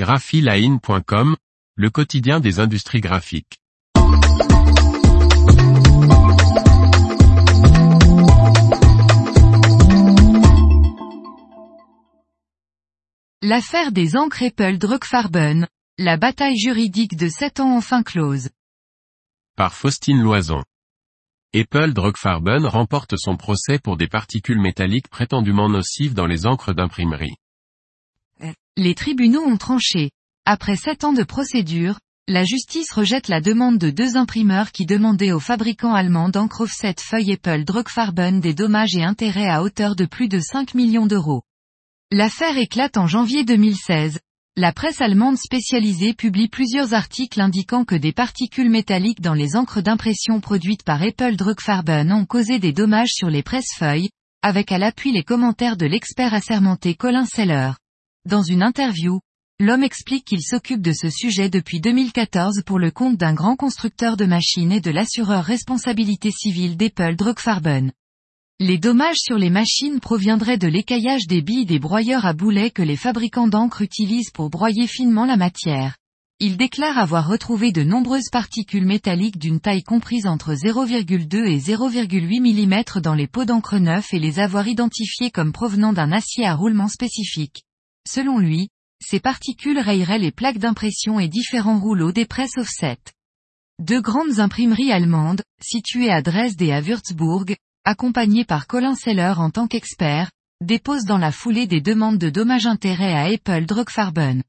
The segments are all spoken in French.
graphiline.com, le quotidien des industries graphiques. L'affaire des encres Apple Druckfarben, la bataille juridique de 7 ans enfin close. Par Faustine Loison. Apple Druckfarben remporte son procès pour des particules métalliques prétendument nocives dans les encres d'imprimerie. Les tribunaux ont tranché. Après sept ans de procédure, la justice rejette la demande de deux imprimeurs qui demandaient aux fabricants allemands d'encre offset feuille Apple Druckfarben des dommages et intérêts à hauteur de plus de 5 millions d'euros. L'affaire éclate en janvier 2016. La presse allemande spécialisée publie plusieurs articles indiquant que des particules métalliques dans les encres d'impression produites par Apple Druckfarben ont causé des dommages sur les presse-feuilles, avec à l'appui les commentaires de l'expert assermenté Colin Seller. Dans une interview, l'homme explique qu'il s'occupe de ce sujet depuis 2014 pour le compte d'un grand constructeur de machines et de l'assureur responsabilité civile d'Apple Druckfarben. Les dommages sur les machines proviendraient de l'écaillage des billes des broyeurs à boulets que les fabricants d'encre utilisent pour broyer finement la matière. Il déclare avoir retrouvé de nombreuses particules métalliques d'une taille comprise entre 0,2 et 0,8 mm dans les pots d'encre neufs et les avoir identifiées comme provenant d'un acier à roulement spécifique. Selon lui, ces particules rayeraient les plaques d'impression et différents rouleaux des presses offset. Deux grandes imprimeries allemandes, situées à Dresde et à Würzburg, accompagnées par Colin Seller en tant qu'expert, déposent dans la foulée des demandes de dommages-intérêts à Apple Druckfarben.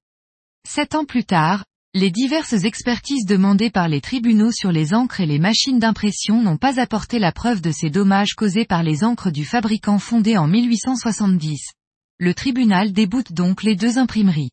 Sept ans plus tard, les diverses expertises demandées par les tribunaux sur les encres et les machines d'impression n'ont pas apporté la preuve de ces dommages causés par les encres du fabricant fondé en 1870 le tribunal déboute donc les deux imprimeries.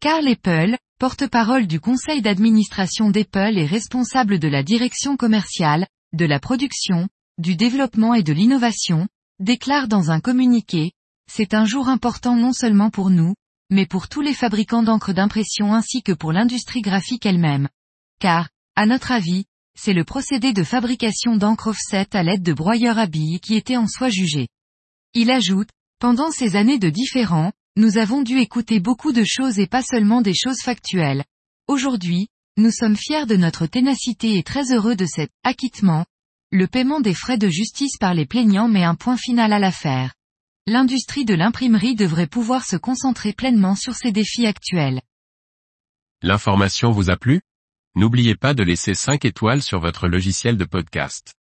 Carl Apple, porte-parole du conseil d'administration d'Apple et responsable de la direction commerciale, de la production, du développement et de l'innovation, déclare dans un communiqué, c'est un jour important non seulement pour nous, mais pour tous les fabricants d'encre d'impression ainsi que pour l'industrie graphique elle-même. Car, à notre avis, c'est le procédé de fabrication d'encre offset à l'aide de broyeurs à billes qui était en soi jugé. Il ajoute, pendant ces années de différents, nous avons dû écouter beaucoup de choses et pas seulement des choses factuelles. Aujourd'hui, nous sommes fiers de notre ténacité et très heureux de cet acquittement. Le paiement des frais de justice par les plaignants met un point final à l'affaire. L'industrie de l'imprimerie devrait pouvoir se concentrer pleinement sur ses défis actuels. L'information vous a plu? N'oubliez pas de laisser 5 étoiles sur votre logiciel de podcast.